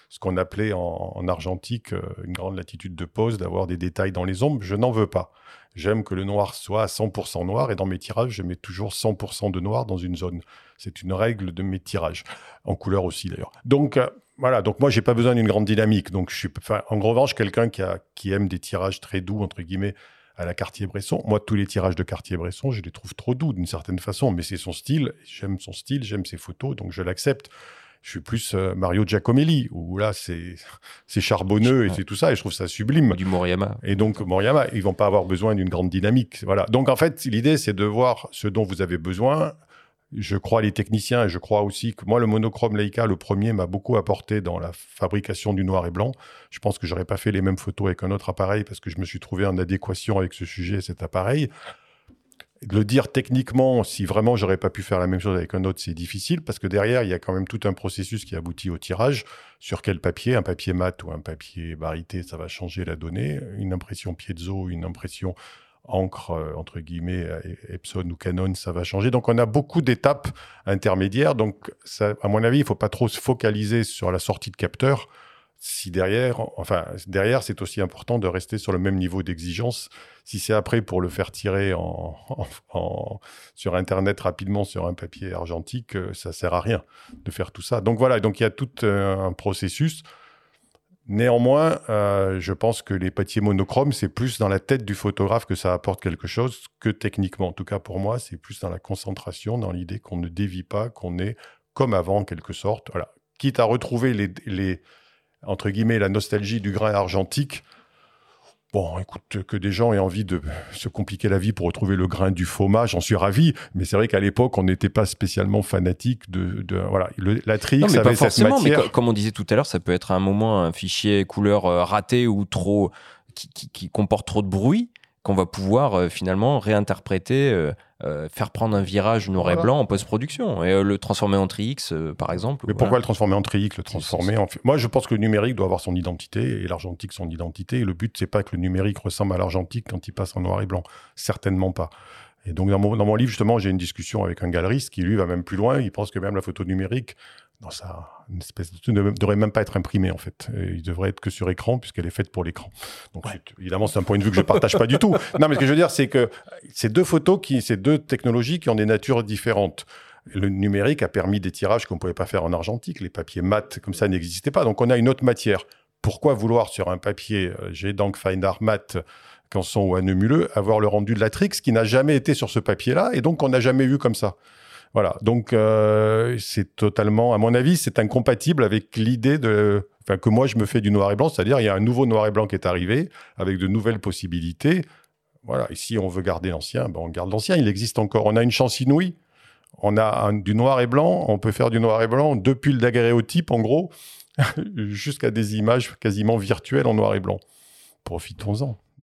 ce qu'on appelait en, en argentique, une grande latitude de pose, d'avoir des détails dans les ombres. Je n'en veux pas. J'aime que le noir soit à 100% noir et dans mes tirages, je mets toujours 100% de noir dans une zone. C'est une règle de mes tirages, en couleur aussi d'ailleurs. Donc euh, voilà, donc moi j'ai pas besoin d'une grande dynamique. Donc je suis, en revanche, quelqu'un qui, a, qui aime des tirages très doux entre guillemets à la Cartier-Bresson. Moi, tous les tirages de Cartier-Bresson, je les trouve trop doux d'une certaine façon, mais c'est son style. J'aime son style, j'aime ses photos, donc je l'accepte. Je suis plus euh, Mario Giacomelli, où là, c'est charbonneux et c'est tout ça, et je trouve ça sublime. Du Moriyama. Et donc, Moriyama, ils vont pas avoir besoin d'une grande dynamique. Voilà. Donc, en fait, l'idée, c'est de voir ce dont vous avez besoin. Je crois les techniciens et je crois aussi que moi, le monochrome Leica, le premier, m'a beaucoup apporté dans la fabrication du noir et blanc. Je pense que j'aurais pas fait les mêmes photos avec un autre appareil parce que je me suis trouvé en adéquation avec ce sujet, cet appareil le dire techniquement, si vraiment j'aurais pas pu faire la même chose avec un autre, c'est difficile parce que derrière, il y a quand même tout un processus qui aboutit au tirage. Sur quel papier? Un papier mat ou un papier barité, ça va changer la donnée. Une impression piezo, une impression encre, euh, entre guillemets, euh, Epson ou Canon, ça va changer. Donc, on a beaucoup d'étapes intermédiaires. Donc, à mon avis, il faut pas trop se focaliser sur la sortie de capteur si derrière, enfin, derrière, c'est aussi important de rester sur le même niveau d'exigence. Si c'est après pour le faire tirer en, sur Internet rapidement sur un papier argentique, euh, ça sert à rien de faire tout ça. Donc voilà, donc il y a tout un processus. Néanmoins, euh, je pense que les papiers monochromes, c'est plus dans la tête du photographe que ça apporte quelque chose que techniquement. En tout cas, pour moi, c'est plus dans la concentration, dans l'idée qu'on ne dévie pas, qu'on est comme avant, en quelque sorte. Quitte à retrouver les, les entre guillemets, la nostalgie du grain argentique. Bon, écoute, que des gens aient envie de se compliquer la vie pour retrouver le grain du faux j'en suis ravi. Mais c'est vrai qu'à l'époque, on n'était pas spécialement fanatique de, de voilà, la Trix avait pas forcément, cette matière. Mais comme on disait tout à l'heure, ça peut être à un moment un fichier couleur euh, raté ou trop qui, qui comporte trop de bruit qu'on va pouvoir euh, finalement réinterpréter, euh, euh, faire prendre un virage noir et blanc en post-production et le transformer en tri-X par exemple. Mais pourquoi le transformer en tri-X Le transformer en. Moi, je pense que le numérique doit avoir son identité et l'argentique son identité. Et le but, c'est pas que le numérique ressemble à l'argentique quand il passe en noir et blanc. Certainement pas. Et donc, dans mon, dans mon livre, justement, j'ai une discussion avec un galeriste qui, lui, va même plus loin. Il pense que même la photo numérique non, ça, une espèce de ne devrait même pas être imprimé en fait. il devrait être que sur écran puisqu'elle est faite pour l'écran. Donc évidemment, c'est un point de vue que je partage pas du tout. Non, mais ce que je veux dire, c'est que ces deux photos qui, ces deux technologies qui ont des natures différentes. Le numérique a permis des tirages qu'on ne pouvait pas faire en argentique. Les papiers mat comme ça n'existaient pas. Donc on a une autre matière. Pourquoi vouloir sur un papier euh, j'ai donc Fine Art mat Canson ou Annemuleux avoir le rendu de la Trix qui n'a jamais été sur ce papier-là et donc on n'a jamais vu comme ça? Voilà, donc euh, c'est totalement, à mon avis, c'est incompatible avec l'idée de, enfin que moi je me fais du noir et blanc, c'est-à-dire il y a un nouveau noir et blanc qui est arrivé avec de nouvelles possibilités. Voilà, et si on veut garder l'ancien, ben on garde l'ancien, il existe encore. On a une chance inouïe. On a du noir et blanc, on peut faire du noir et blanc depuis le daguerréotype en gros jusqu'à des images quasiment virtuelles en noir et blanc. Profitons-en.